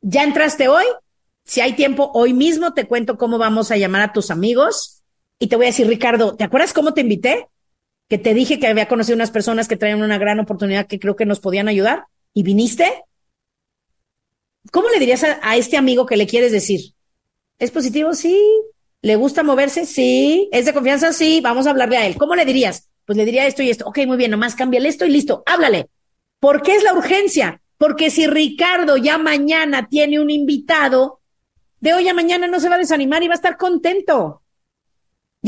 ¿Ya entraste hoy? Si hay tiempo, hoy mismo te cuento cómo vamos a llamar a tus amigos y te voy a decir, Ricardo, ¿te acuerdas cómo te invité? Que te dije que había conocido unas personas que traían una gran oportunidad que creo que nos podían ayudar y viniste. ¿Cómo le dirías a, este amigo que le quieres decir? ¿Es positivo? Sí. ¿Le gusta moverse? Sí. ¿Es de confianza? Sí. Vamos a hablarle a él. ¿Cómo le dirías? Pues le diría esto y esto. Ok, muy bien, nomás cámbiale esto y listo. Háblale. ¿Por qué es la urgencia? Porque si Ricardo ya mañana tiene un invitado, de hoy a mañana no se va a desanimar y va a estar contento.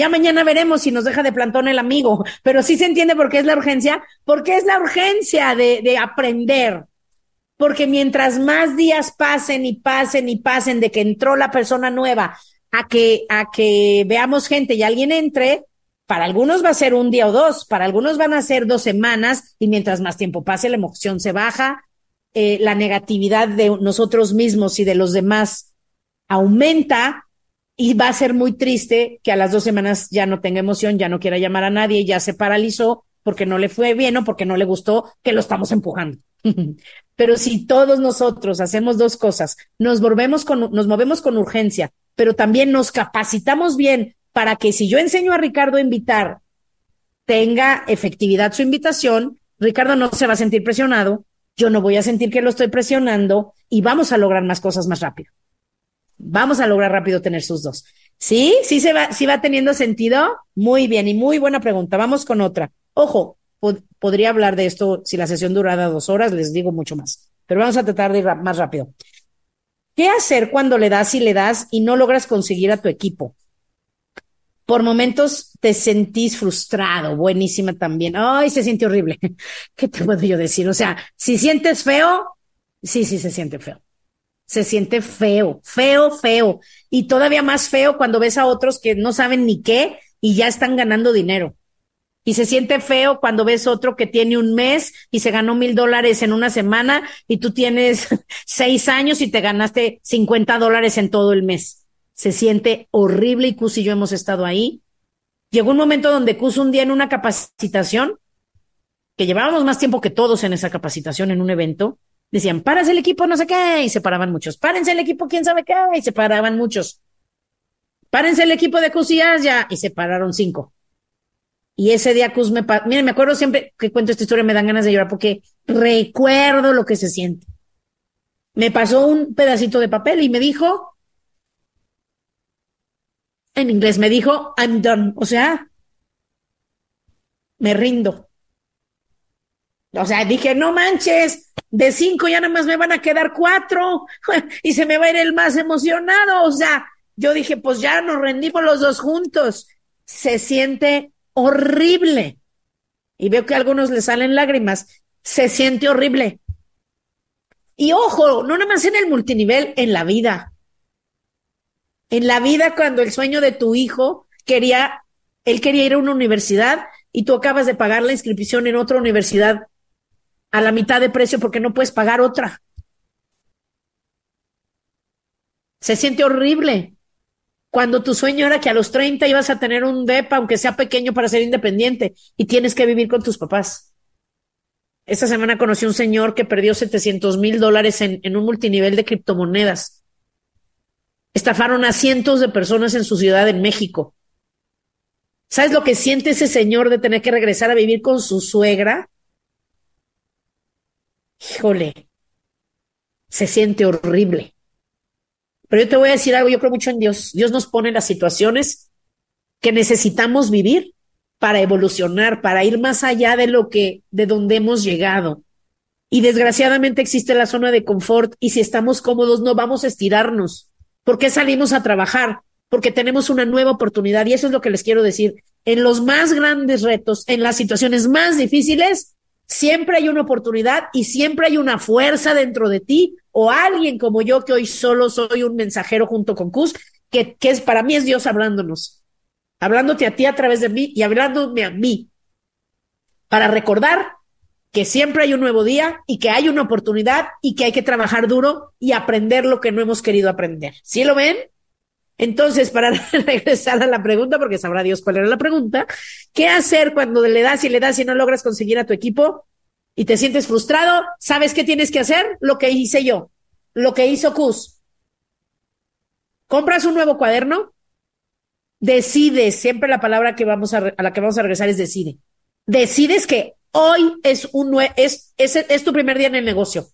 Ya mañana veremos si nos deja de plantón el amigo, pero sí se entiende por qué es la urgencia, porque es la urgencia de, de aprender, porque mientras más días pasen y pasen y pasen de que entró la persona nueva a que, a que veamos gente y alguien entre, para algunos va a ser un día o dos, para algunos van a ser dos semanas y mientras más tiempo pase la emoción se baja, eh, la negatividad de nosotros mismos y de los demás aumenta y va a ser muy triste que a las dos semanas ya no tenga emoción, ya no quiera llamar a nadie, ya se paralizó porque no le fue bien o porque no le gustó que lo estamos empujando. Pero si todos nosotros hacemos dos cosas, nos volvemos con, nos movemos con urgencia, pero también nos capacitamos bien para que si yo enseño a Ricardo a invitar, tenga efectividad su invitación, Ricardo no se va a sentir presionado, yo no voy a sentir que lo estoy presionando y vamos a lograr más cosas más rápido. Vamos a lograr rápido tener sus dos. ¿Sí? ¿Sí se va, sí va teniendo sentido? Muy bien y muy buena pregunta. Vamos con otra. Ojo, podría hablar de esto si la sesión durara dos horas, les digo mucho más. Pero vamos a tratar de ir más rápido. ¿Qué hacer cuando le das y le das y no logras conseguir a tu equipo? Por momentos te sentís frustrado, buenísima también. Ay, se siente horrible. ¿Qué te puedo yo decir? O sea, si sientes feo, sí, sí se siente feo. Se siente feo, feo, feo. Y todavía más feo cuando ves a otros que no saben ni qué y ya están ganando dinero y se siente feo cuando ves otro que tiene un mes y se ganó mil dólares en una semana y tú tienes seis años y te ganaste 50 dólares en todo el mes. Se siente horrible y Cus y yo hemos estado ahí. Llegó un momento donde Cus un día en una capacitación, que llevábamos más tiempo que todos en esa capacitación en un evento, decían, párense el equipo, no sé qué, y se paraban muchos. Párense el equipo, quién sabe qué, y se paraban muchos. Párense el equipo de Cus y ya, y se pararon cinco. Y ese día Cus me, miren, me acuerdo siempre que cuento esta historia me dan ganas de llorar porque recuerdo lo que se siente. Me pasó un pedacito de papel y me dijo, en inglés me dijo, I'm done. O sea, me rindo. O sea, dije, no manches, de cinco ya nada más me van a quedar cuatro y se me va a ir el más emocionado. O sea, yo dije, pues ya nos rendimos los dos juntos. Se siente horrible. Y veo que a algunos le salen lágrimas. Se siente horrible. Y ojo, no nada más en el multinivel, en la vida. En la vida, cuando el sueño de tu hijo quería, él quería ir a una universidad y tú acabas de pagar la inscripción en otra universidad a la mitad de precio porque no puedes pagar otra. Se siente horrible. Cuando tu sueño era que a los 30 ibas a tener un DEPA, aunque sea pequeño, para ser independiente, y tienes que vivir con tus papás. Esta semana conocí un señor que perdió 700 mil dólares en, en un multinivel de criptomonedas. Estafaron a cientos de personas en su ciudad en México. ¿Sabes lo que siente ese señor de tener que regresar a vivir con su suegra? Híjole, se siente horrible. Pero yo te voy a decir algo, yo creo mucho en Dios. Dios nos pone las situaciones que necesitamos vivir para evolucionar, para ir más allá de lo que, de donde hemos llegado. Y desgraciadamente existe la zona de confort y si estamos cómodos no vamos a estirarnos. ¿Por qué salimos a trabajar? Porque tenemos una nueva oportunidad y eso es lo que les quiero decir. En los más grandes retos, en las situaciones más difíciles, Siempre hay una oportunidad y siempre hay una fuerza dentro de ti o alguien como yo que hoy solo soy un mensajero junto con Cus, que, es para mí es Dios hablándonos, hablándote a ti a través de mí y hablándome a mí para recordar que siempre hay un nuevo día y que hay una oportunidad y que hay que trabajar duro y aprender lo que no hemos querido aprender. ¿Sí lo ven? Entonces, para regresar a la pregunta, porque sabrá Dios cuál era la pregunta, ¿qué hacer cuando le das y le das y no logras conseguir a tu equipo y te sientes frustrado? ¿Sabes qué tienes que hacer? Lo que hice yo, lo que hizo Cus. Compras un nuevo cuaderno, decides, siempre la palabra que vamos a, a la que vamos a regresar es decide. Decides que hoy es un es, es, es tu primer día en el negocio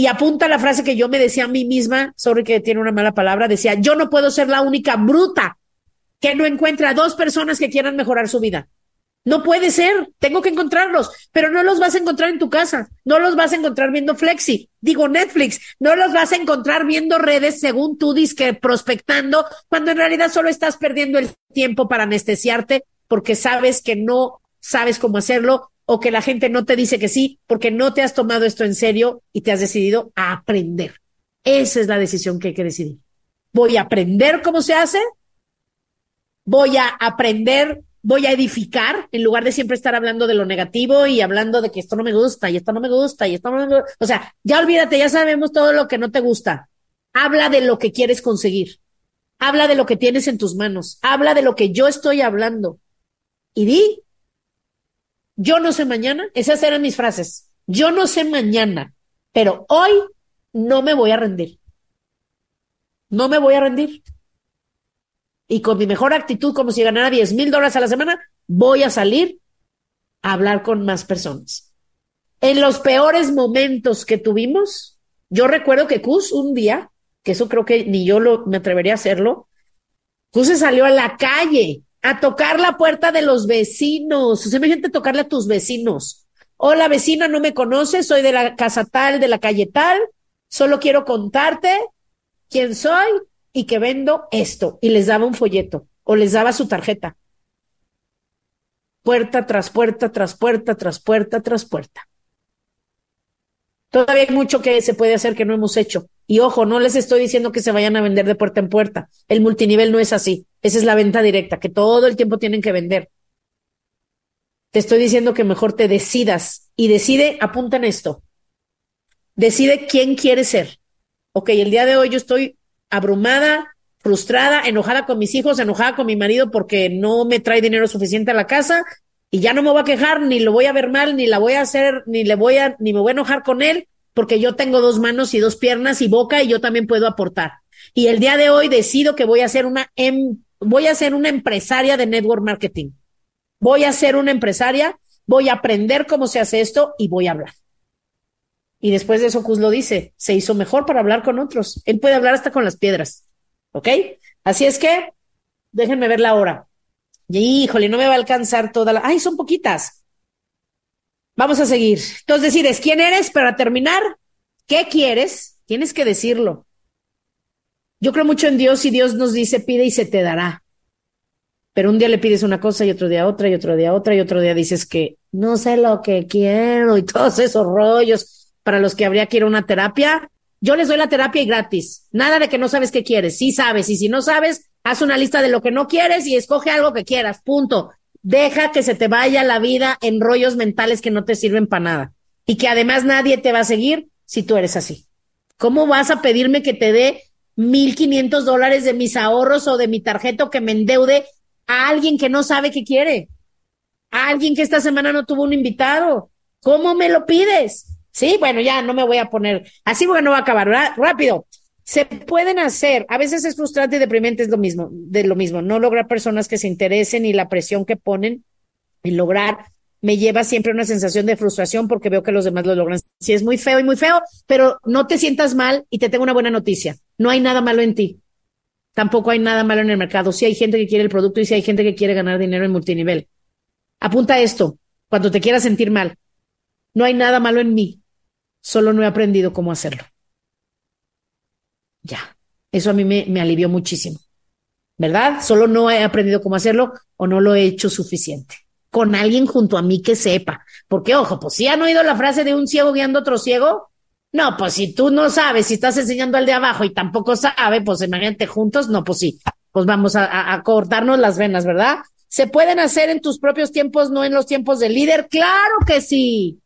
y apunta la frase que yo me decía a mí misma, sobre que tiene una mala palabra, decía, yo no puedo ser la única bruta que no encuentra dos personas que quieran mejorar su vida. No puede ser, tengo que encontrarlos, pero no los vas a encontrar en tu casa, no los vas a encontrar viendo Flexi, digo Netflix, no los vas a encontrar viendo redes según tú que prospectando, cuando en realidad solo estás perdiendo el tiempo para anestesiarte porque sabes que no sabes cómo hacerlo o que la gente no te dice que sí porque no te has tomado esto en serio y te has decidido a aprender. Esa es la decisión que hay que decidir. Voy a aprender cómo se hace, voy a aprender, voy a edificar, en lugar de siempre estar hablando de lo negativo y hablando de que esto no me gusta y esto no me gusta y esto no me gusta. O sea, ya olvídate, ya sabemos todo lo que no te gusta. Habla de lo que quieres conseguir. Habla de lo que tienes en tus manos. Habla de lo que yo estoy hablando. Y di, yo no sé mañana, esas eran mis frases. Yo no sé mañana, pero hoy no me voy a rendir. No me voy a rendir. Y con mi mejor actitud, como si ganara 10 mil dólares a la semana, voy a salir a hablar con más personas. En los peores momentos que tuvimos, yo recuerdo que Cus un día, que eso creo que ni yo lo, me atrevería a hacerlo, Cus se salió a la calle a tocar la puerta de los vecinos. O sea, imagínate tocarle a tus vecinos. Hola vecina, no me conoces, soy de la casa tal, de la calle tal, solo quiero contarte quién soy y que vendo esto. Y les daba un folleto o les daba su tarjeta. Puerta tras puerta, tras puerta, tras puerta, tras puerta. Todavía hay mucho que se puede hacer que no hemos hecho. Y ojo, no les estoy diciendo que se vayan a vender de puerta en puerta. El multinivel no es así. Esa es la venta directa, que todo el tiempo tienen que vender. Te estoy diciendo que mejor te decidas y decide, apunta en esto. Decide quién quieres ser. Ok, el día de hoy yo estoy abrumada, frustrada, enojada con mis hijos, enojada con mi marido porque no me trae dinero suficiente a la casa y ya no me voy a quejar, ni lo voy a ver mal, ni la voy a hacer, ni le voy a, ni me voy a enojar con él, porque yo tengo dos manos y dos piernas y boca y yo también puedo aportar. Y el día de hoy decido que voy a ser una, em, voy a ser una empresaria de network marketing. Voy a ser una empresaria, voy a aprender cómo se hace esto y voy a hablar. Y después de eso, Cus lo dice, se hizo mejor para hablar con otros. Él puede hablar hasta con las piedras. ¿Ok? Así es que, déjenme ver la hora. Y, híjole, no me va a alcanzar toda la. ¡Ay, son poquitas! Vamos a seguir. Entonces decides quién eres para terminar, qué quieres, tienes que decirlo. Yo creo mucho en Dios y Dios nos dice pide y se te dará. Pero un día le pides una cosa y otro día otra y otro día otra y otro día dices que no sé lo que quiero y todos esos rollos para los que habría que ir a una terapia. Yo les doy la terapia y gratis. Nada de que no sabes qué quieres. Sí sabes. Y si no sabes, haz una lista de lo que no quieres y escoge algo que quieras. Punto. Deja que se te vaya la vida en rollos mentales que no te sirven para nada. Y que además nadie te va a seguir si tú eres así. ¿Cómo vas a pedirme que te dé mil quinientos dólares de mis ahorros o de mi tarjeta que me endeude a alguien que no sabe qué quiere? A alguien que esta semana no tuvo un invitado. ¿Cómo me lo pides? Sí, bueno, ya no me voy a poner así porque no va a acabar. Rápido se pueden hacer. A veces es frustrante y deprimente, es lo mismo, de lo mismo. No lograr personas que se interesen y la presión que ponen y lograr me lleva siempre una sensación de frustración porque veo que los demás lo logran. Sí, es muy feo y muy feo, pero no te sientas mal y te tengo una buena noticia. No hay nada malo en ti. Tampoco hay nada malo en el mercado. Sí hay gente que quiere el producto y sí hay gente que quiere ganar dinero en multinivel. Apunta esto cuando te quieras sentir mal. No hay nada malo en mí. Solo no he aprendido cómo hacerlo. Ya, eso a mí me, me alivió muchísimo, ¿verdad? Solo no he aprendido cómo hacerlo o no lo he hecho suficiente. Con alguien junto a mí que sepa. Porque, ojo, pues si han oído la frase de un ciego guiando a otro ciego, no, pues si tú no sabes, si estás enseñando al de abajo y tampoco sabe, pues imagínate juntos, no, pues sí, pues vamos a, cortarnos las venas, ¿verdad? ¿Se pueden hacer en tus propios tiempos, no en los tiempos del líder? Claro que sí.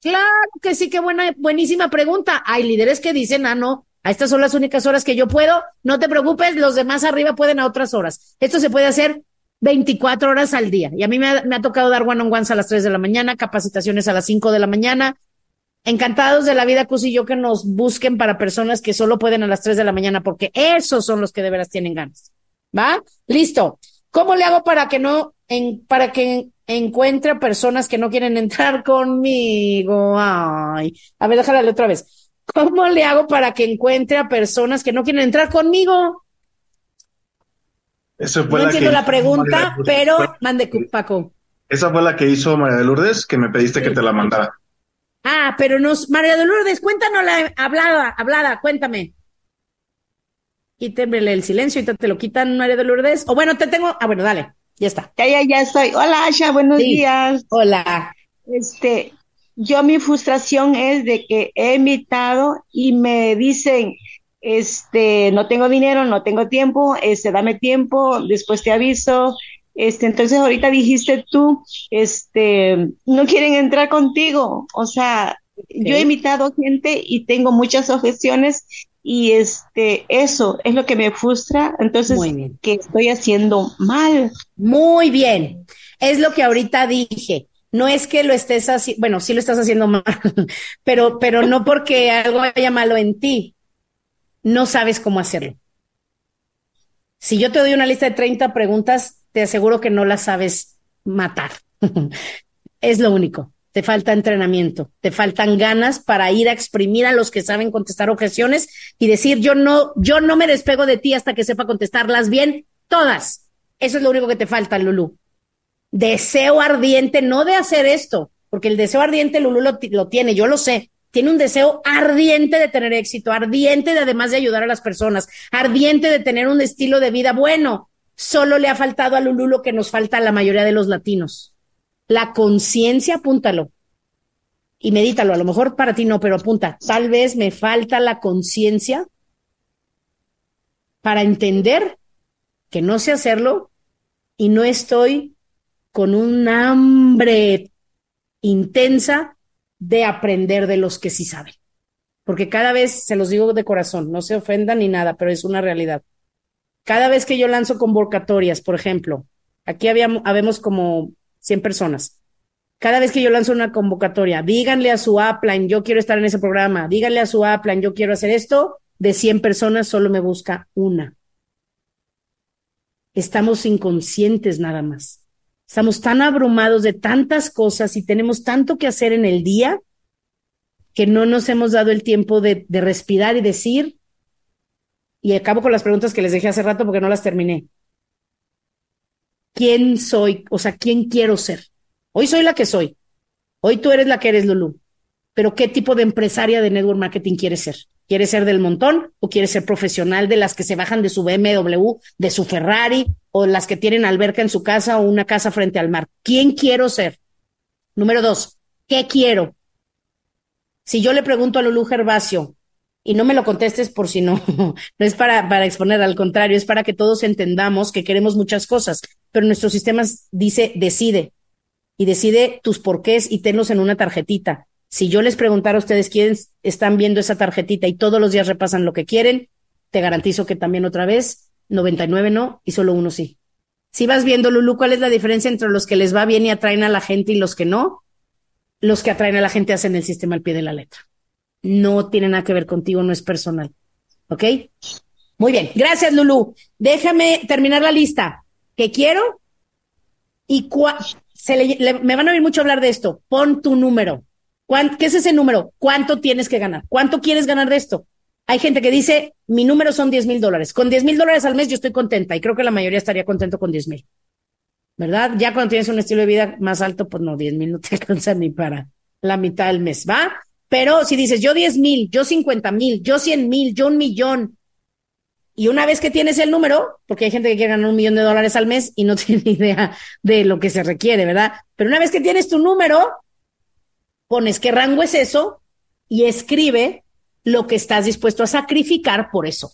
Claro que sí, qué buena, buenísima pregunta. Hay líderes que dicen, ah, no, a estas son las únicas horas que yo puedo. No te preocupes, los demás arriba pueden a otras horas. Esto se puede hacer 24 horas al día. Y a mí me ha, tocado dar one on ones a las 3 de la mañana, capacitaciones a las 5 de la mañana. Encantados de la vida, Cus y yo, que nos busquen para personas que solo pueden a las 3 de la mañana, porque esos son los que de veras tienen ganas. ¿Va? Listo. ¿Cómo le hago para que no, en, para que encuentre personas que no quieren entrar conmigo? Ay, a ver, déjale otra vez. ¿Cómo le hago para que encuentre a personas que no quieren entrar conmigo? Eso fue no la entiendo que la pregunta, pero mande, Paco. Esa fue la que hizo María de Lourdes, que me pediste que te la mandara. Ah, pero nos, María de Lourdes, cuéntanos la hablada, hablada, cuéntame. Quítemele el silencio y te, lo quitan, María de Lourdes. O bueno, te tengo, ah, bueno, dale, ya está. Ya, ya, ya estoy. Hola, Asha, buenos días. Hola. Este, yo mi frustración es de que he invitado y me dicen, este, no tengo dinero, no tengo tiempo, este, dame tiempo, después te aviso. Este, entonces ahorita dijiste tú, este, no quieren entrar contigo. O sea, yo he invitado gente y tengo muchas objeciones y este, eso es lo que me frustra. Entonces, que estoy haciendo mal. Muy bien. Es lo que ahorita dije no es que lo estés haciendo, bueno, sí lo estás haciendo mal, pero, pero no porque algo haya malo en ti, no sabes cómo hacerlo. Si yo te doy una lista de 30 preguntas, te aseguro que no las sabes matar. es lo único. Te falta entrenamiento, te faltan ganas para ir a exprimir a los que saben contestar objeciones y decir yo no, yo no me despego de ti hasta que sepa contestarlas bien, todas. Eso es lo único que te falta, Lulu deseo ardiente, no de hacer esto, porque el deseo ardiente Lulu lo, tiene, yo lo sé. Tiene un deseo ardiente de tener éxito, ardiente de además de ayudar a las personas, ardiente de tener un estilo de vida bueno. Solo le ha faltado a Lulu lo que nos falta a la mayoría de los latinos. La conciencia, apúntalo. Y medítalo, a lo mejor para ti no, pero apunta. Tal vez me falta la conciencia para entender que no sé hacerlo y no estoy con un hambre intensa de aprender de los que sí saben. Porque cada vez, se los digo de corazón, no se ofendan ni nada, pero es una realidad. Cada vez que yo lanzo convocatorias, por ejemplo, aquí habíamos, habemos como 100 personas. Cada vez que yo lanzo una convocatoria, díganle a su upline, yo quiero estar en ese programa, díganle a su upline, yo quiero hacer esto, de 100 personas solo me busca una. Estamos inconscientes nada más. Estamos tan abrumados de tantas cosas y tenemos tanto que hacer en el día que no nos hemos dado el tiempo de, respirar y decir, y acabo con las preguntas que les dejé hace rato porque no las terminé. ¿Quién soy? O sea, ¿quién quiero ser? Hoy soy la que soy. Hoy tú eres la que eres, Lulu. Pero ¿qué tipo de empresaria de network marketing quieres ser? ¿Quieres ser del montón o quieres ser profesional de las que se bajan de su BMW, de su Ferrari o las que tienen alberca en su casa o una casa frente al mar? ¿Quién quiero ser? Número dos, ¿qué quiero? Si yo le pregunto a Lulu Gervasio, y no me lo contestes por si no, no es para, para exponer, al contrario, es para que todos entendamos que queremos muchas cosas, pero nuestro sistema dice decide y decide tus porqués y tenlos en una tarjetita. Si yo les preguntara a ustedes quiénes están viendo esa tarjetita y todos los días repasan lo que quieren, te garantizo que también otra vez 99 no y solo uno sí. Si vas viendo, Lulu, ¿cuál es la diferencia entre los que les va bien y atraen a la gente y los que no? Los que atraen a la gente hacen el sistema al pie de la letra. No tiene nada que ver contigo, no es personal. ¿Ok? Muy bien. Gracias, Lulu. Déjame terminar la lista. ¿Qué quiero? Y se me van a oír mucho hablar de esto. Pon tu número. ¿Qué es ese número? ¿Cuánto tienes que ganar? ¿Cuánto quieres ganar de esto? Hay gente que dice, mi número son 10 mil dólares. Con 10 mil dólares al mes yo estoy contenta y creo que la mayoría estaría contento con 10 mil. ¿Verdad? Ya cuando tienes un estilo de vida más alto, pues no, 10 mil no te alcanza ni para la mitad del mes, ¿va? Pero si dices, yo 10 mil, yo 50 mil, yo 100 mil, yo un millón, y una vez que tienes el número, porque hay gente que quiere ganar un millón de dólares al mes y no tiene idea de lo que se requiere, ¿verdad? Pero una vez que tienes tu número, pones qué rango es eso y escribe lo que estás dispuesto a sacrificar por eso.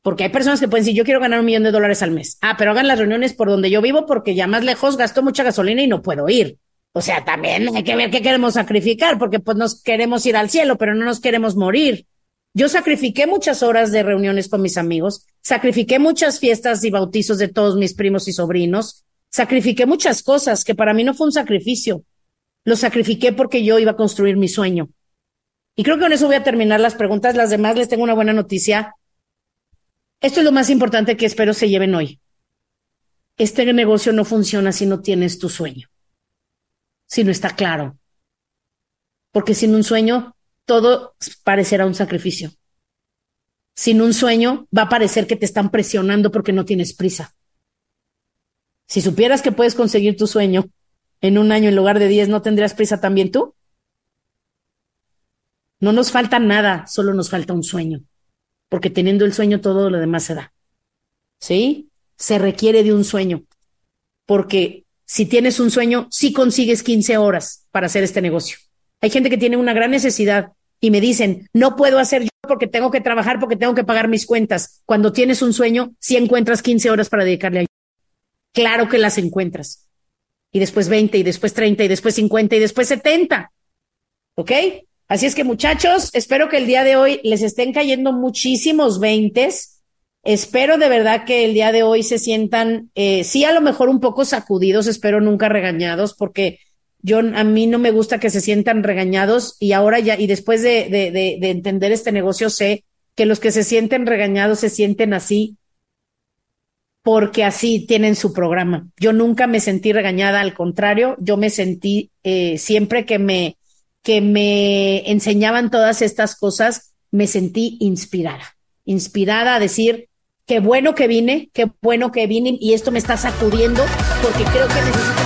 Porque hay personas que pueden decir, yo quiero ganar un millón de dólares al mes. Ah, pero hagan las reuniones por donde yo vivo porque ya más lejos gasto mucha gasolina y no puedo ir. O sea, también hay que ver qué queremos sacrificar porque pues nos queremos ir al cielo, pero no nos queremos morir. Yo sacrifiqué muchas horas de reuniones con mis amigos, sacrifiqué muchas fiestas y bautizos de todos mis primos y sobrinos, sacrifiqué muchas cosas que para mí no fue un sacrificio, lo sacrifiqué porque yo iba a construir mi sueño. Y creo que con eso voy a terminar las preguntas. Las demás les tengo una buena noticia. Esto es lo más importante que espero se lleven hoy. Este negocio no funciona si no tienes tu sueño, si no está claro. Porque sin un sueño, todo parecerá un sacrificio. Sin un sueño, va a parecer que te están presionando porque no tienes prisa. Si supieras que puedes conseguir tu sueño en un año en lugar de diez, ¿no tendrías prisa también tú? No nos falta nada, solo nos falta un sueño, porque teniendo el sueño todo lo demás se da. ¿Sí? Se requiere de un sueño, porque si tienes un sueño, sí consigues 15 horas para hacer este negocio. Hay gente que tiene una gran necesidad y me dicen, no puedo hacer yo porque tengo que trabajar, porque tengo que pagar mis cuentas. Cuando tienes un sueño, sí encuentras 15 horas para dedicarle a Claro que las encuentras y después 20 y después 30 y después 50 y después 70. ¿Ok? Así es que muchachos, espero que el día de hoy les estén cayendo muchísimos veintes. Espero de verdad que el día de hoy se sientan, eh, sí, a lo mejor un poco sacudidos, espero nunca regañados, porque yo a mí no me gusta que se sientan regañados y ahora ya, y después de, de, de, de entender este negocio, sé que los que se sienten regañados se sienten así porque así tienen su programa. Yo nunca me sentí regañada, al contrario, yo me sentí eh, siempre que me, que me enseñaban todas estas cosas, me sentí inspirada, inspirada a decir, qué bueno que vine, qué bueno que vine y esto me está sacudiendo porque creo que necesito